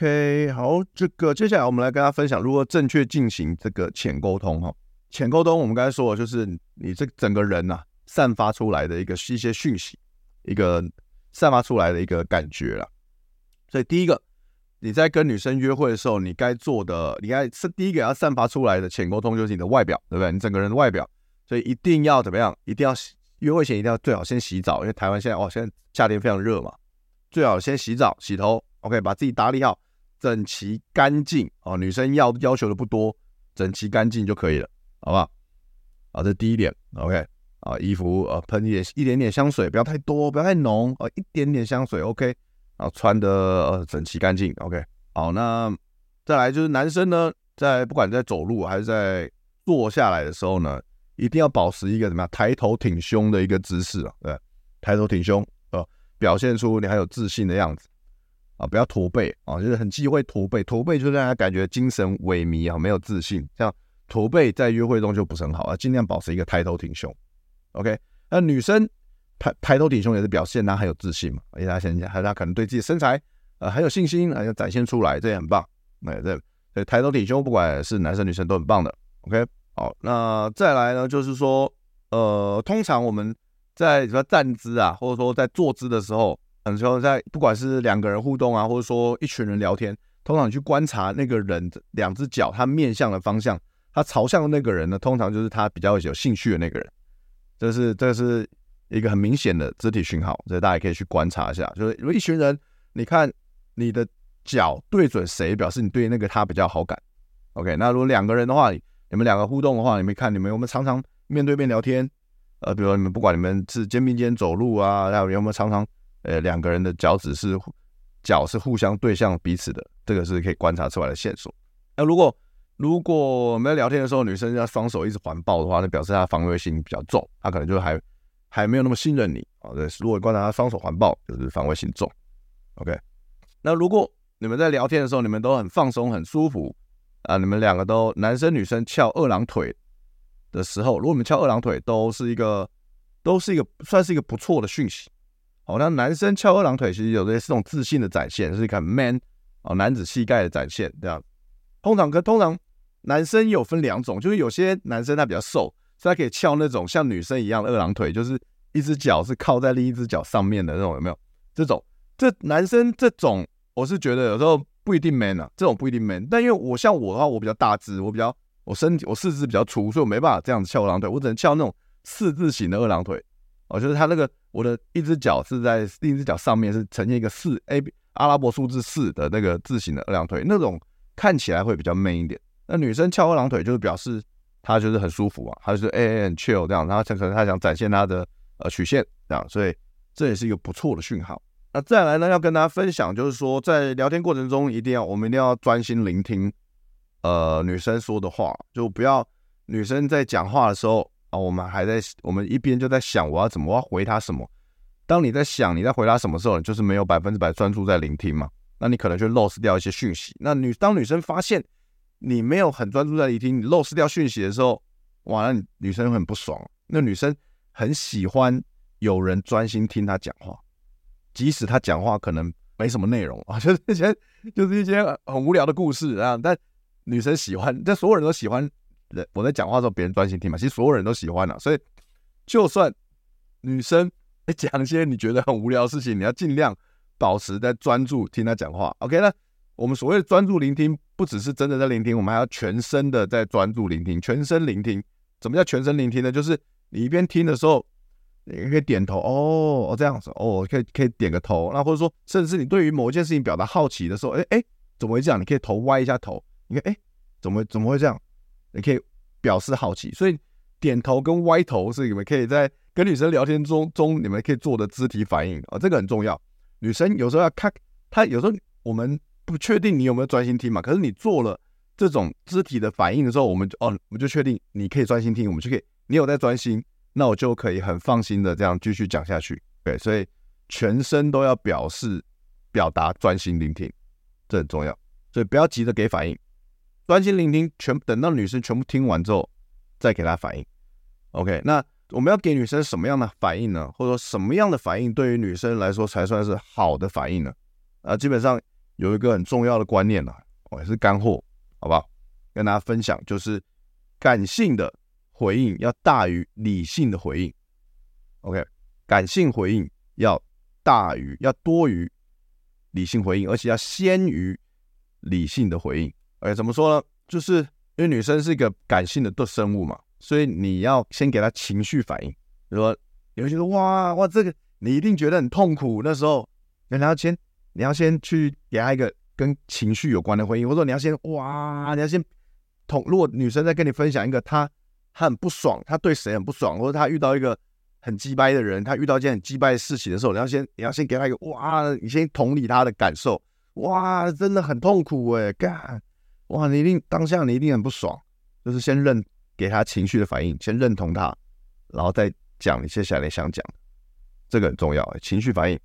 OK，好，这个接下来我们来跟大家分享如何正确进行这个浅沟通哈。浅沟通我们刚才说的就是你这整个人呐、啊，散发出来的一个一些讯息，一个散发出来的一个感觉啦。所以第一个，你在跟女生约会的时候，你该做的，你该是第一个要散发出来的浅沟通就是你的外表，对不对？你整个人的外表，所以一定要怎么样？一定要约会前一定要最好先洗澡，因为台湾现在哇，现在夏天非常热嘛，最好先洗澡洗头，OK，把自己打理好。整齐干净哦，女生要要求的不多，整齐干净就可以了，好不好？好，这第一点，OK 啊，衣服呃喷一点一点点香水，不要太多，不要太浓啊，一点点香水 OK，啊穿的呃整齐干净 OK。好，那再来就是男生呢，在不管在走路还是在坐下来的时候呢，一定要保持一个怎么样抬头挺胸的一个姿势啊，对，抬头挺胸呃，表现出你很有自信的样子。啊，不要驼背啊，就是很忌讳驼背，驼背就让他感觉精神萎靡啊，没有自信。这样驼背在约会中就不是很好啊，尽量保持一个抬头挺胸。OK，那女生抬抬头挺胸也是表现她很有自信嘛，而且她现在她可能对自己身材呃很有信心，还要展现出来，这也很棒。哎，对，所以抬头挺胸，不管是男生女生都很棒的。OK，好，那再来呢，就是说呃，通常我们在什么站姿啊，或者说在坐姿的时候。很多时候在不管是两个人互动啊，或者说一群人聊天，通常你去观察那个人的两只脚他面向的方向，他朝向的那个人呢，通常就是他比较有兴趣的那个人。这是这是一个很明显的肢体讯号，所以大家可以去观察一下。就是如果一群人，你看你的脚对准谁，表示你对那个他比较好感。OK，那如果两个人的话，你们两个互动的话，你们看你们有没有常常面对面聊天？呃，比如说你们不管你们是肩并肩走路啊，然后有没有常常。呃，两个人的脚趾是脚是互相对向彼此的，这个是可以观察出来的线索。那如果如果我们在聊天的时候，女生要双手一直环抱的话，那表示她防卫性比较重，她可能就还还没有那么信任你啊。对，如果观察她双手环抱，就是防卫性重。OK，那如果你们在聊天的时候，你们都很放松、很舒服啊，你们两个都男生女生翘二郎腿的时候，如果你们翘二郎腿，都是一个都是一个算是一个不错的讯息。哦，那男生翘二郎腿，其实有的是种自信的展现，是一个 man 哦，男子气概的展现，这样。通常跟通常男生有分两种，就是有些男生他比较瘦，所以他可以翘那种像女生一样的二郎腿，就是一只脚是靠在另一只脚上面的那种，有没有？这种这男生这种，我是觉得有时候不一定 man 啊，这种不一定 man。但因为我像我的话，我比较大只，我比较我身体我四肢比较粗，所以我没办法这样子翘二郎腿，我只能翘那种四字形的二郎腿。哦，就是他那个。我的一只脚是在另一只脚上面，是呈现一个四 A 阿拉伯数字四的那个字形的二郎腿，那种看起来会比较 man 一点。那女生翘二郎腿就是表示她就是很舒服啊，她就是 A A 很 chill 这样，然后可能她想展现她的呃曲线这样，所以这也是一个不错的讯号。那再来呢，要跟大家分享就是说，在聊天过程中一定要我们一定要专心聆听呃女生说的话，就不要女生在讲话的时候。啊，我们还在，我们一边就在想我要怎么，我要回他什么。当你在想你在回答什么时候，你就是没有百分之百专注在聆听嘛，那你可能就 lost 掉一些讯息。那女当女生发现你没有很专注在聆听，你 lost 掉讯息的时候，哇，那女生很不爽。那女生很喜欢有人专心听她讲话，即使她讲话可能没什么内容啊，就是一些就是一些很无聊的故事啊，但女生喜欢，但所有人都喜欢。人我在讲话的时候，别人专心听嘛，其实所有人都喜欢啊，所以就算女生讲一些你觉得很无聊的事情，你要尽量保持在专注听她讲话。OK，那我们所谓的专注聆听，不只是真的在聆听，我们还要全身的在专注聆听，全身聆听。怎么叫全身聆听呢？就是你一边听的时候，你可以点头哦，哦这样子哦，可以可以点个头。那或者说，甚至是你对于某一件事情表达好奇的时候，哎哎，怎么会这样？你可以头歪一下头，你看哎，怎么怎么会这样？你可以表示好奇。所以点头跟歪头是你们可以在跟女生聊天中中你们可以做的肢体反应啊，这个很重要。女生有时候要看，她有时候我们不确定你有没有专心听嘛，可是你做了这种肢体的反应的时候，我们就哦，我们就确定你可以专心听，我们就可以，你有在专心。那我就可以很放心的这样继续讲下去，对，所以全身都要表示表达专心聆听，这很重要，所以不要急着给反应，专心聆听，全等到女生全部听完之后再给她反应。OK，那我们要给女生什么样的反应呢？或者说什么样的反应对于女生来说才算是好的反应呢？啊，基本上有一个很重要的观念呢，哦，也是干货，好不好？跟大家分享，就是感性的。回应要大于理性的回应，OK，感性回应要大于要多于理性回应，而且要先于理性的回应。哎，怎么说呢？就是因为女生是一个感性的生物嘛，所以你要先给她情绪反应。比如说，你会觉得哇哇，这个你一定觉得很痛苦，那时候，你要先你要先去给她一个跟情绪有关的回应，或者说你要先哇，你要先同，如果女生在跟你分享一个她。他很不爽，她对谁很不爽，或者她遇到一个很鸡掰的人，他遇到一件很鸡掰的事情的时候，你要先你要先给他一个哇，你先同理他的感受，哇，真的很痛苦诶，干，哇，你一定当下你一定很不爽，就是先认给他情绪的反应，先认同他，然后再讲你接下来想讲的，这个很重要，情绪反应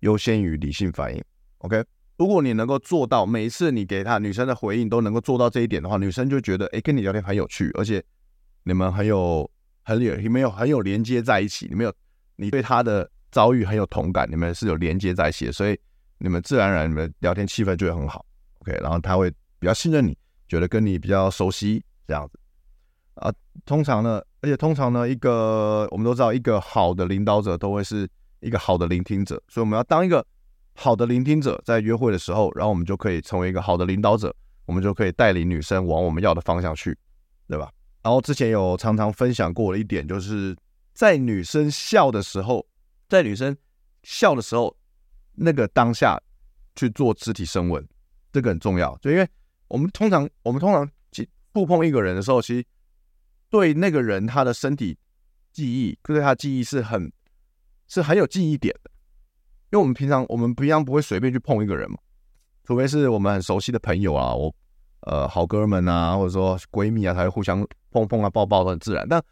优先于理性反应，OK，如果你能够做到每一次你给他女生的回应都能够做到这一点的话，女生就觉得诶，跟你聊天很有趣，而且。你们很有很有你们有很有连接在一起，你们有你对他的遭遇很有同感，你们是有连接在一起的，所以你们自然而然你们聊天气氛就会很好，OK，然后他会比较信任你，觉得跟你比较熟悉这样子啊。通常呢，而且通常呢，一个我们都知道，一个好的领导者都会是一个好的聆听者，所以我们要当一个好的聆听者，在约会的时候，然后我们就可以成为一个好的领导者，我们就可以带领女生往我们要的方向去，对吧？然后之前有常常分享过的一点，就是在女生笑的时候，在女生笑的时候，那个当下去做肢体升温，这个很重要。就因为我们通常我们通常触碰一个人的时候，其实对那个人他的身体记忆，就对他记忆是很是很有记忆点的。因为我们平常我们平常不会随便去碰一个人嘛，除非是我们很熟悉的朋友啊，我呃好哥们啊，或者说闺蜜啊，才会互相。碰碰啊，抱抱都很自然。但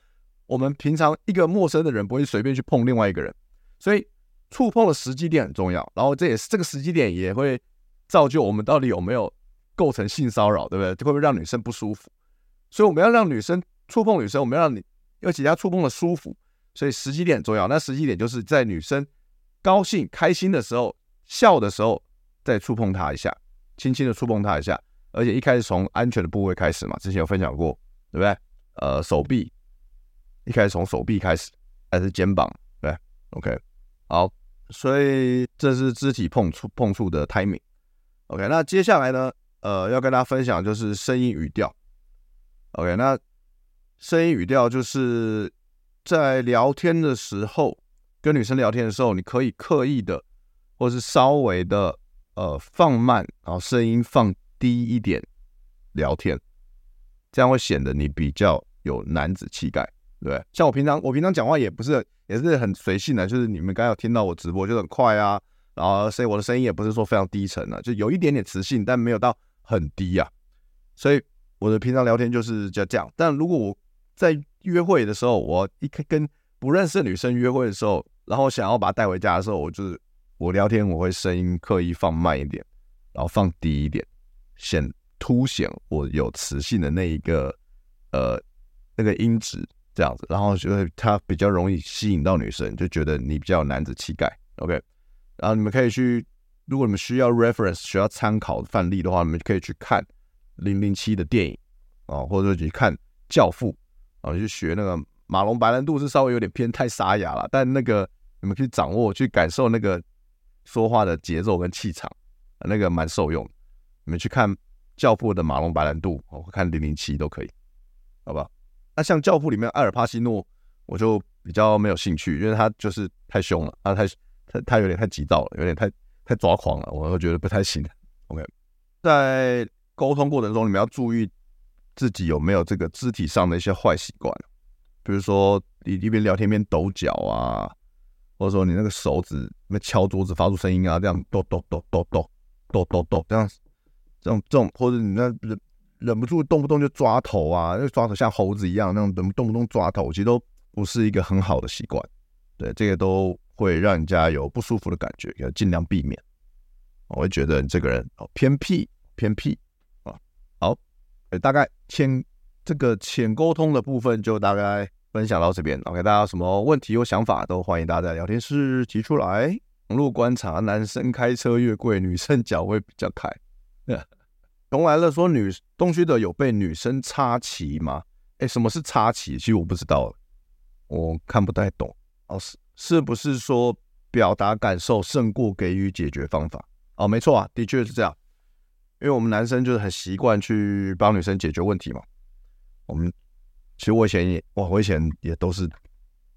我们平常一个陌生的人不会随便去碰另外一个人，所以触碰的时机点很重要。然后这也是这个时机点也会造就我们到底有没有构成性骚扰，对不对？会不会让女生不舒服？所以我们要让女生触碰女生，我们要让你而且要触碰的舒服，所以时机点重要。那时机点就是在女生高兴、开心的时候、笑的时候，再触碰她一下，轻轻的触碰她一下，而且一开始从安全的部位开始嘛，之前有分享过，对不对？呃，手臂一开始从手臂开始，还是肩膀？对，OK，好，所以这是肢体碰触碰触的 timing。OK，那接下来呢，呃，要跟大家分享就是声音语调。OK，那声音语调就是在聊天的时候，跟女生聊天的时候，你可以刻意的，或是稍微的呃放慢，然后声音放低一点聊天。这样会显得你比较有男子气概，对？像我平常，我平常讲话也不是，也是很随性的，就是你们刚刚有听到我直播就很快啊，然后所以我的声音也不是说非常低沉啊，就有一点点磁性，但没有到很低啊。所以我的平常聊天就是就这样。但如果我在约会的时候，我一跟不认识的女生约会的时候，然后想要把她带回家的时候，我就是我聊天我会声音刻意放慢一点，然后放低一点，显。凸显我有磁性的那一个呃那个音质这样子，然后就会它比较容易吸引到女生，就觉得你比较有男子气概。OK，然后你们可以去，如果你们需要 reference 需要参考范例的话，你们可以去看零零七的电影啊，或者说去看教父啊，去学那个马龙白兰度是稍微有点偏太沙哑了，但那个你们可以掌握去感受那个说话的节奏跟气场，那个蛮受用。你们去看。教父的马龙白兰度，我看零零七都可以，好吧？那像教父里面艾尔帕西诺，我就比较没有兴趣，因为他就是太凶了，他太他他有点太急躁了，有点太太抓狂了，我会觉得不太行。OK，在沟通过程中，你们要注意自己有没有这个肢体上的一些坏习惯，比如说你一边聊天一边抖脚啊，或者说你那个手指那敲桌子发出声音啊，这样抖抖抖抖抖抖抖抖这样，这种这种，或者你那忍忍不住动不动就抓头啊，那抓头像猴子一样那种，动动不动抓头，其实都不是一个很好的习惯。对，这个都会让人家有不舒服的感觉，要尽量避免。我会觉得你这个人哦偏僻偏僻啊。好，大概浅这个浅沟通的部分就大概分享到这边。OK，大家有什么问题或想法都欢迎大家在聊天室提出来。网络观察，男生开车越贵，女生脚会比较开。从来了说女东区的有被女生插旗吗？哎，什么是插旗？其实我不知道，我看不太懂。哦，是是不是说表达感受胜过给予解决方法？哦，没错啊，的确是这样。因为我们男生就是很习惯去帮女生解决问题嘛。我们其实我以前也哇，我以前也都是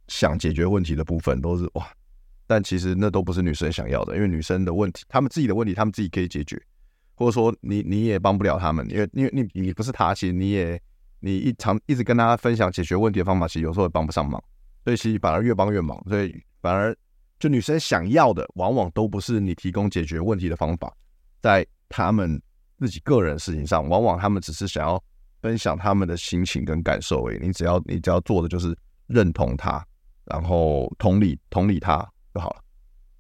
想解决问题的部分都是哇，但其实那都不是女生想要的，因为女生的问题，她们自己的问题，她们自己可以解决。或者说你你也帮不了他们，因为因为你你不是他，其实你也你一常一直跟大家分享解决问题的方法，其实有时候也帮不上忙，所以其实反而越帮越忙，所以反而就女生想要的往往都不是你提供解决问题的方法，在他们自己个人事情上，往往他们只是想要分享他们的心情跟感受而已。你只要你只要做的就是认同他，然后同理同理他就好了，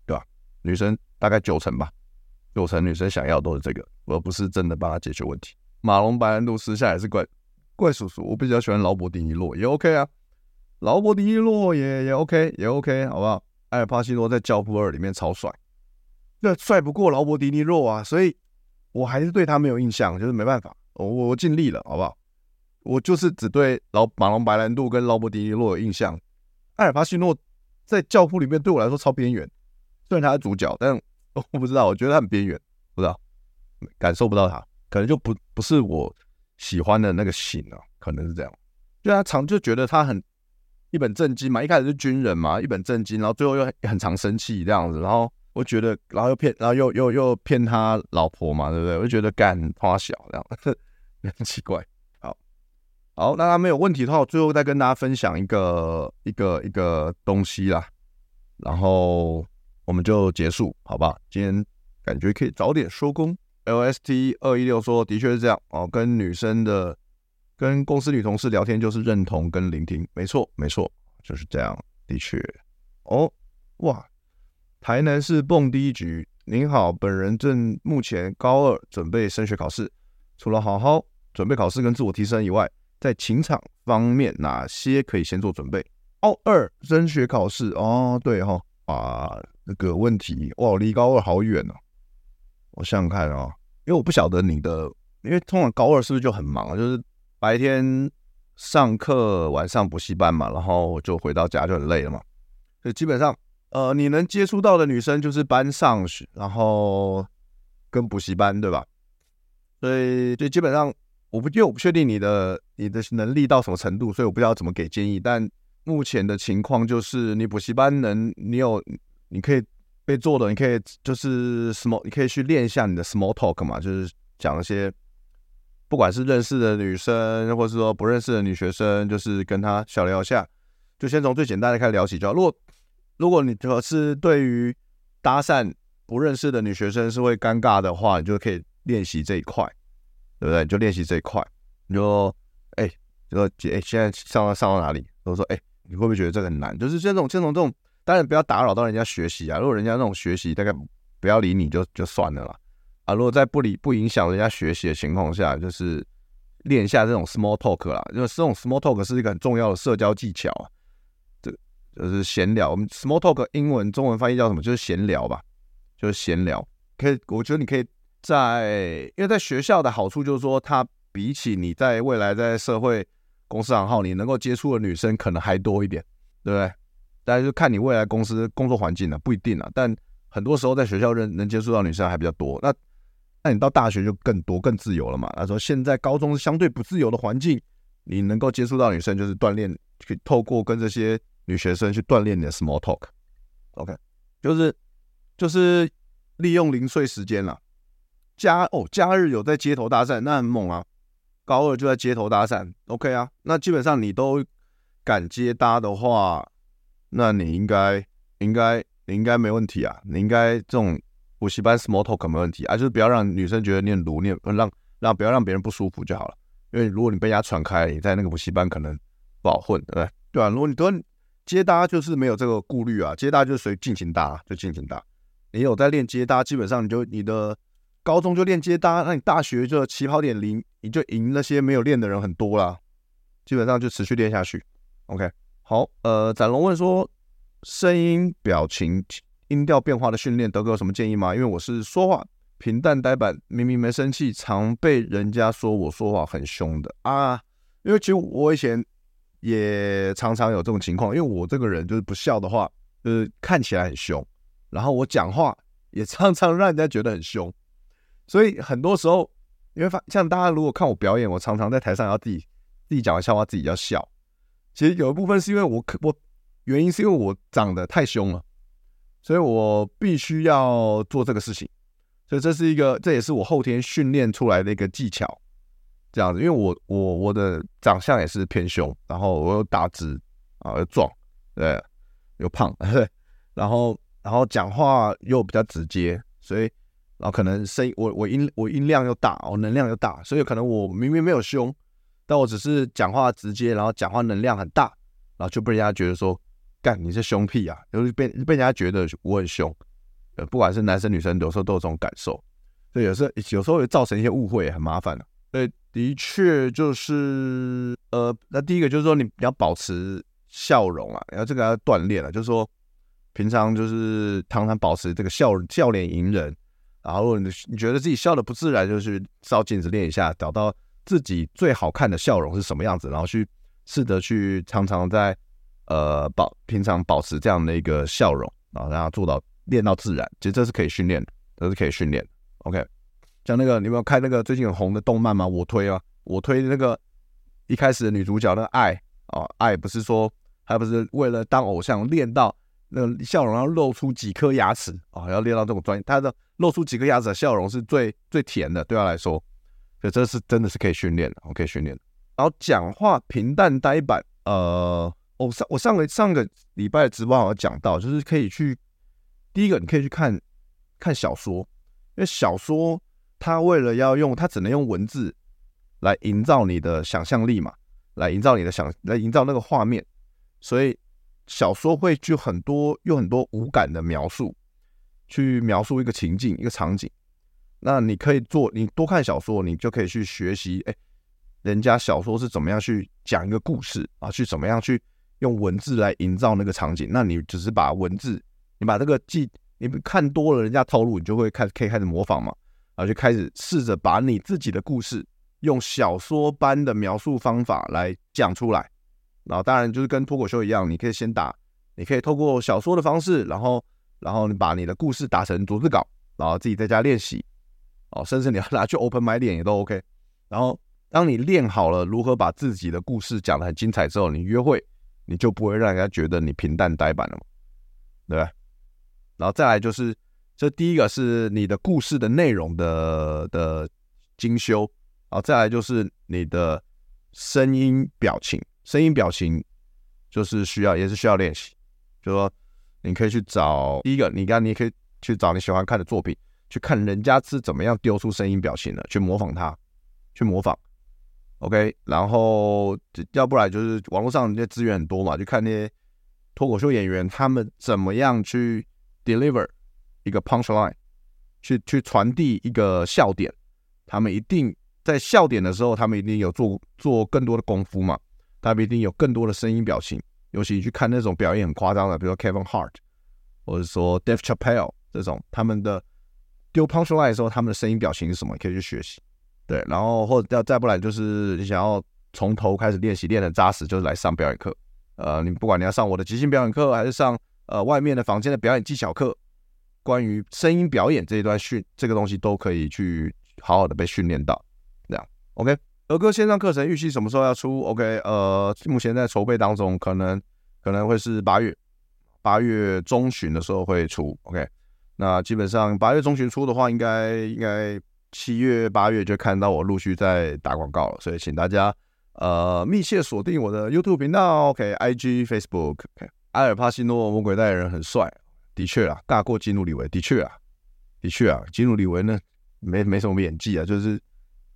对吧？女生大概九成吧。九成女生想要都是这个，而不是真的帮她解决问题。马龙白兰度私下也是怪怪叔叔，我比较喜欢劳勃迪尼洛，也 OK 啊。劳勃迪尼洛也也 OK，也 OK，好不好？艾尔帕西诺在《教父二》里面超帅，那帅不过劳勃迪尼洛啊，所以我还是对他没有印象，就是没办法，我我尽力了，好不好？我就是只对劳马龙白兰度跟劳勃迪尼洛有印象。艾尔帕西诺在《教父》里面对我来说超边缘，虽然他是主角，但。我不知道，我觉得他很边缘，不知道，感受不到他，可能就不不是我喜欢的那个型啊，可能是这样。就他常就觉得他很一本正经嘛，一开始是军人嘛，一本正经，然后最后又很常生气这样子，然后我觉得，然后又骗，然后又又又骗他老婆嘛，对不对？我就觉得干花小这样，很奇怪。好，好，那他没有问题的话，我最后再跟大家分享一个一个一个东西啦，然后。我们就结束，好吧？今天感觉可以早点收工。LST 二一六说，的确是这样哦。跟女生的、跟公司女同事聊天，就是认同跟聆听，没错，没错，就是这样。的确，哦，哇，台南市蹦迪局，您好，本人正目前高二，准备升学考试。除了好好准备考试跟自我提升以外，在情场方面哪些可以先做准备？高二升学考试哦，对哈、哦，啊。这个问题哇，离高二好远哦。我想想看啊、哦，因为我不晓得你的，因为通常高二是不是就很忙啊？就是白天上课，晚上补习班嘛，然后就回到家就很累了嘛。所以基本上，呃，你能接触到的女生就是班上，然后跟补习班，对吧？所以，就基本上，我不，因为我不确定你的你的能力到什么程度，所以我不知道怎么给建议。但目前的情况就是，你补习班能，你有。你可以被做的，你可以就是 small，你可以去练一下你的 small talk 嘛，就是讲一些，不管是认识的女生，或是说不认识的女学生，就是跟她小聊一下，就先从最简单的开始聊起。就好如果如果你可是对于搭讪不认识的女学生是会尴尬的话，你就可以练习这一块，对不对？你就练习这一块，你就哎，就说姐，哎，现在上到上到哪里？我说哎，你会不会觉得这个很难？就是这种这种这种。当然不要打扰到人家学习啊！如果人家那种学习大概不要理你就就算了啦。啊！如果在不理不影响人家学习的情况下，就是练一下这种 small talk 啦。因为这种 small talk 是一个很重要的社交技巧啊。这就是闲聊。我们 small talk 英文中文翻译叫什么？就是闲聊吧，就是闲聊。可以，我觉得你可以在，因为在学校的好处就是说，它比起你在未来在社会公司行号，你能够接触的女生可能还多一点，对不对？大家就看你未来公司工作环境了，不一定啊。但很多时候在学校认能接触到女生还比较多。那那你到大学就更多更自由了嘛？他说现在高中是相对不自由的环境，你能够接触到女生就是锻炼，可以透过跟这些女学生去锻炼你的 small talk，OK，就是就是利用零碎时间了。假哦，假日有在街头搭讪，那很猛啊！高二就在街头搭讪，OK 啊？那基本上你都敢接搭的话，那你应该应该你应该没问题啊！你应该这种补习班 small talk 没问题啊，就是不要让女生觉得你很鲁，你让让不要让别人不舒服就好了。因为如果你被人家传开，你在那个补习班可能不好混，对不对？对啊，如果你都接搭，就是没有这个顾虑啊，接搭就随尽情搭，就尽情搭。你有在练接搭，基本上你就你的。高中就练接搭，那你大学就起跑点零，你就赢那些没有练的人很多啦。基本上就持续练下去。OK，好，呃，展龙问说，声音、表情、音调变化的训练，德哥有什么建议吗？因为我是说话平淡呆板，明明没生气，常被人家说我说话很凶的啊。因为其实我以前也常常有这种情况，因为我这个人就是不笑的话，就是看起来很凶，然后我讲话也常常让人家觉得很凶。所以很多时候，你会发像大家如果看我表演，我常常在台上要自己自己讲完笑话，自己要笑。其实有一部分是因为我我原因是因为我长得太凶了，所以我必须要做这个事情。所以这是一个，这也是我后天训练出来的一个技巧。这样子，因为我我我的长相也是偏凶，然后我又大只啊又壮，对，又胖，对，然后然后讲话又比较直接，所以。然后可能声音，我我音我音量又大，我能量又大，所以可能我明明没有凶，但我只是讲话直接，然后讲话能量很大，然后就被人家觉得说，干你是凶屁啊，就是被被人家觉得我很凶，呃，不管是男生女生，有时候都有这种感受，所以有时候有时候会造成一些误会，很麻烦的。对，的确就是，呃，那第一个就是说你要保持笑容啊，然后这个要锻炼了，就是说平常就是常常保持这个笑笑脸迎人。然后，你你觉得自己笑的不自然，就去照镜子练一下，找到自己最好看的笑容是什么样子，然后去试着去常常在呃保平常保持这样的一个笑容，然后让它做到练到自然。其实这是可以训练的，这是可以训练的。OK，像那个你有没有看那个最近很红的动漫吗？我推啊，我推那个一开始的女主角那个爱啊，爱不是说还不是为了当偶像练到。那个笑容要露出几颗牙齿啊、要练到这种专业。她的露出几颗牙齿的笑容是最最甜的，对他来说，所以这是真的是可以训练的，我可以训练。然后讲话平淡呆板，呃，我上我上个上个礼拜的直播好像讲到，就是可以去第一个，你可以去看看小说，因为小说它为了要用，它只能用文字来营造你的想象力嘛，来营造你的想，来营造那个画面，所以。小说会去很多用很多无感的描述，去描述一个情境、一个场景。那你可以做，你多看小说，你就可以去学习，哎，人家小说是怎么样去讲一个故事啊？去怎么样去用文字来营造那个场景？那你只是把文字，你把这个记，你看多了人家套路，你就会开可以开始模仿嘛，然后就开始试着把你自己的故事用小说般的描述方法来讲出来。然后当然就是跟脱口秀一样，你可以先打，你可以透过小说的方式，然后然后你把你的故事打成逐字稿，然后自己在家练习，哦，甚至你要拿去 open mic 练也都 OK。然后当你练好了如何把自己的故事讲得很精彩之后，你约会你就不会让人家觉得你平淡呆板了嘛，对吧？然后再来就是这第一个是你的故事的内容的的精修，然后再来就是你的声音表情。声音表情就是需要，也是需要练习。就说你可以去找第一个，你刚你也可以去找你喜欢看的作品，去看人家是怎么样丢出声音表情的，去模仿他，去模仿。OK，然后要不然就是网络上那些资源很多嘛，就看那些脱口秀演员他们怎么样去 deliver 一个 punchline，去去传递一个笑点。他们一定在笑点的时候，他们一定有做做更多的功夫嘛。他们一定有更多的声音表情，尤其你去看那种表演很夸张的，比如说 Kevin Hart，或者说 Dave Chappelle 这种，他们的丢 punchline 的时候，他们的声音表情是什么？你可以去学习。对，然后或者要再不然就是你想要从头开始练习，练得扎实，就是来上表演课。呃，你不管你要上我的即兴表演课，还是上呃外面的房间的表演技巧课，关于声音表演这一段训这个东西都可以去好好的被训练到。这样，OK。儿歌线上课程预计什么时候要出？OK，呃，目前在筹备当中，可能可能会是八月，八月中旬的时候会出。OK，那基本上八月中旬出的话，应该应该七月八月就看到我陆续在打广告了。所以请大家呃密切锁定我的 YouTube 频道，OK，IG、Facebook。OK，阿尔帕西诺魔鬼代言人很帅，的确啊，大过基努里维，的确啊，的确啊，基努里维呢没没什么演技啊，就是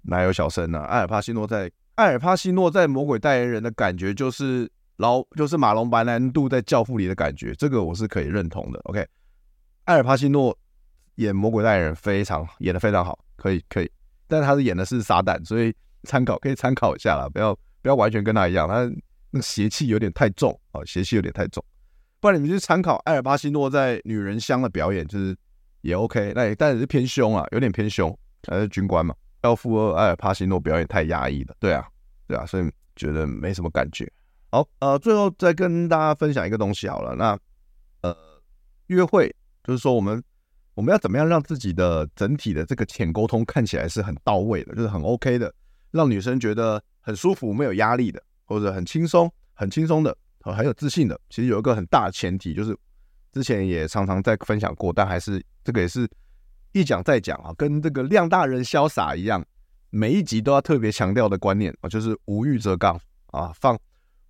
哪有小生啊？阿尔帕西诺在。艾尔帕西诺在《魔鬼代言人》的感觉就是老，就是马龙白兰度在《教父》里的感觉，这个我是可以认同的。OK，艾尔帕西诺演魔鬼代言人非常演的非常好，可以可以，但他是演的是撒旦，所以参考可以参考一下啦，不要不要完全跟他一样，他那邪气有点太重啊，邪气有点太重，不然你们去参考艾尔帕西诺在《女人香》的表演，就是也 OK，那也但也是偏凶啊，有点偏凶，还是军官嘛。教父二，艾尔帕西诺表演太压抑了，对啊，对啊，所以觉得没什么感觉。好，呃，最后再跟大家分享一个东西好了，那呃，约会就是说我们我们要怎么样让自己的整体的这个浅沟通看起来是很到位的，就是很 OK 的，让女生觉得很舒服、没有压力的，或者很轻松、很轻松的、很有自信的。其实有一个很大的前提，就是之前也常常在分享过，但还是这个也是。一讲再讲啊，跟这个量大人潇洒一样，每一集都要特别强调的观念啊，就是无欲则刚啊。放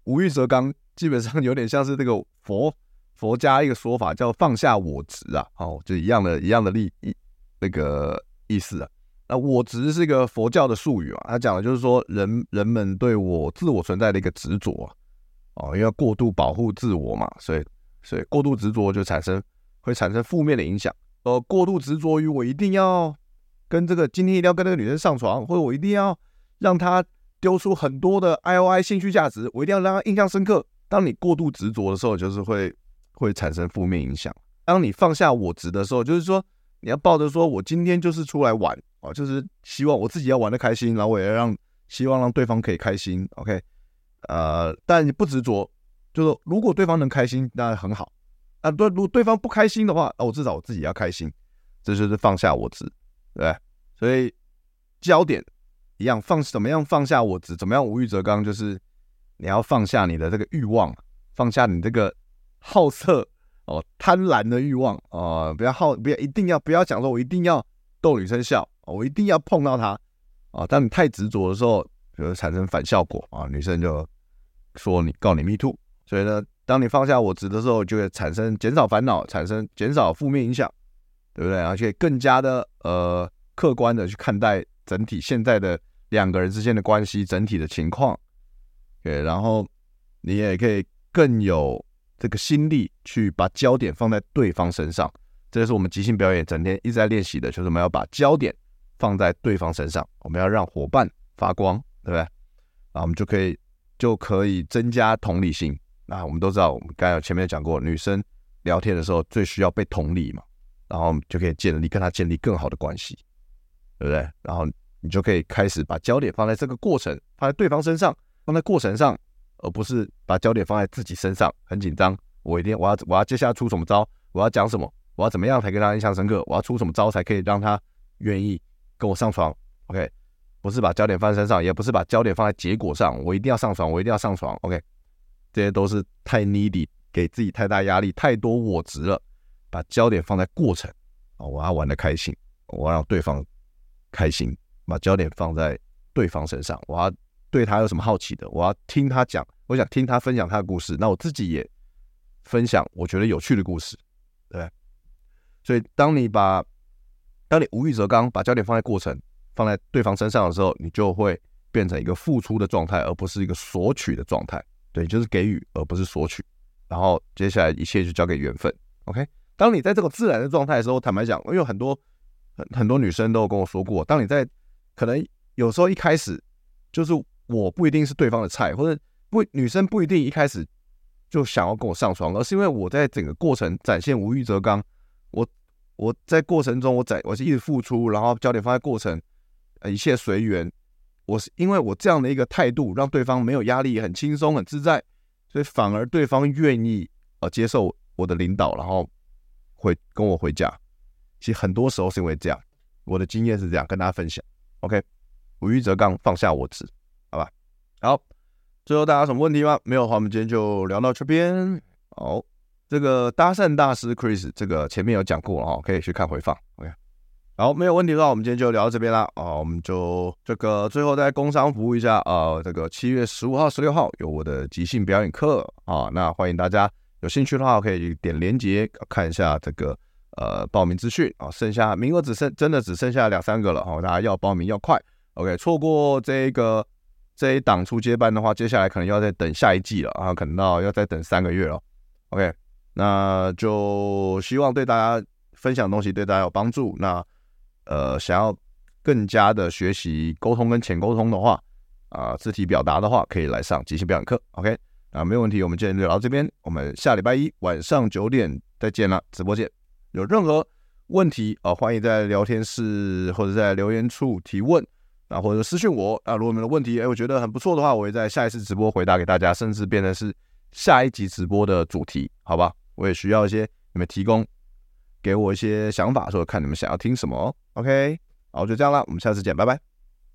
无欲则刚，基本上有点像是这个佛佛家一个说法，叫放下我执啊。哦，就一样的一样的意意那个意思啊。那我执是一个佛教的术语啊，他讲的就是说人人们对我自我存在的一个执着啊。哦，因为过度保护自我嘛，所以所以过度执着就产生会产生负面的影响。呃，过度执着于我一定要跟这个今天一定要跟那个女生上床，或者我一定要让她丢出很多的 I O I 兴趣价值，我一定要让她印象深刻。当你过度执着的时候，就是会会产生负面影响。当你放下我执的时候，就是说你要抱着说我今天就是出来玩哦，就是希望我自己要玩的开心，然后我也要让希望让对方可以开心。OK，呃，但你不执着，就是如果对方能开心，那很好。啊，对，如果对方不开心的话，那我至少我自己要开心，这就是放下我执，对，所以焦点一样放，怎么样放下我执，怎么样无欲则刚，就是你要放下你的这个欲望，放下你这个好色哦，贪婪的欲望啊、不要好，不要一定要不要讲说，我一定要逗女生笑，我一定要碰到她啊。当你太执着的时候，就会产生反效果啊，女生就说你告你 me too，所以呢。当你放下我执的时候，就会产生减少烦恼，产生减少负面影响，对不对？而且更加的呃客观的去看待整体现在的两个人之间的关系整体的情况，对，然后你也可以更有这个心力去把焦点放在对方身上。这就是我们即兴表演整天一直在练习的，就是我们要把焦点放在对方身上，我们要让伙伴发光，对不对？然后我们就可以就可以增加同理心。那我们都知道，我们刚才前面讲过，女生聊天的时候最需要被同理嘛，然后就可以建立跟她建立更好的关系，对不对？然后你就可以开始把焦点放在这个过程，放在对方身上，放在过程上，而不是把焦点放在自己身上。很紧张，我一定我要我要接下来出什么招？我要讲什么？我要怎么样才跟他印象深刻？我要出什么招才可以让他愿意跟我上床？OK，不是把焦点放在身上，也不是把焦点放在结果上。我一定要上床，我一定要上床。OK。这些都是太 needy，给自己太大压力，太多我执了。把焦点放在过程啊，我要玩的开心，我要让对方开心。把焦点放在对方身上，我要对他有什么好奇的，我要听他讲，我想听他分享他的故事。那我自己也分享我觉得有趣的故事，对。所以当你把当你无欲则刚，把焦点放在过程，放在对方身上的时候，你就会变成一个付出的状态，而不是一个索取的状态。对，就是给予，而不是索取。然后接下来一切就交给缘分。OK，当你在这个自然的状态的时候，坦白讲，因为很多很很多女生都有跟我说过，当你在可能有时候一开始就是我不一定是对方的菜，或者不女生不一定一开始就想要跟我上床，而是因为我在整个过程展现无欲则刚。我我在过程中我在我是一直付出，然后焦点放在过程，呃，一切随缘。我是因为我这样的一个态度，让对方没有压力，很轻松，很自在，所以反而对方愿意呃接受我的领导，然后回跟我回家。其实很多时候是因为这样，我的经验是这样，跟大家分享。OK，无欲则刚，放下我执，好？最后大家有什么问题吗？没有的话，我们今天就聊到这边。好，这个搭讪大师 Chris，这个前面有讲过了哈，可以去看回放。OK，好，没有问题的话，我们今天就聊到这边啦。啊，我们就这个最后再工商服务一下啊，这个七月十五号、十六号有我的即兴表演课啊，那欢迎大家有兴趣的话可以点连结看一下这个呃报名资讯啊，剩下名额只剩真的只剩下两三个了哈，大家要报名要快。OK，错过这个这一档初阶班的话，接下来可能要再等下一季了啊，可能到要再等三个月了。OK，那就希望对大家分享东西对大家有帮助。那呃，想要更加的学习沟通跟浅沟通的话，啊、肢体表达的话，可以来上即兴表演课。OK，啊，没有问题，我们今天就聊到这边，我们下礼拜一晚上九点再见了，直播见。有任何问题啊、欢迎在聊天室或者在留言处提问。啊，或者私信我啊，如果你们的问题，哎，我觉得很不错的话，我会在下一次直播回答给大家，甚至变成是下一集直播的主题，好吧？我也需要一些你们提供给我一些想法，说看你们想要听什么。OK，好，就这样了，我们下次见，拜拜。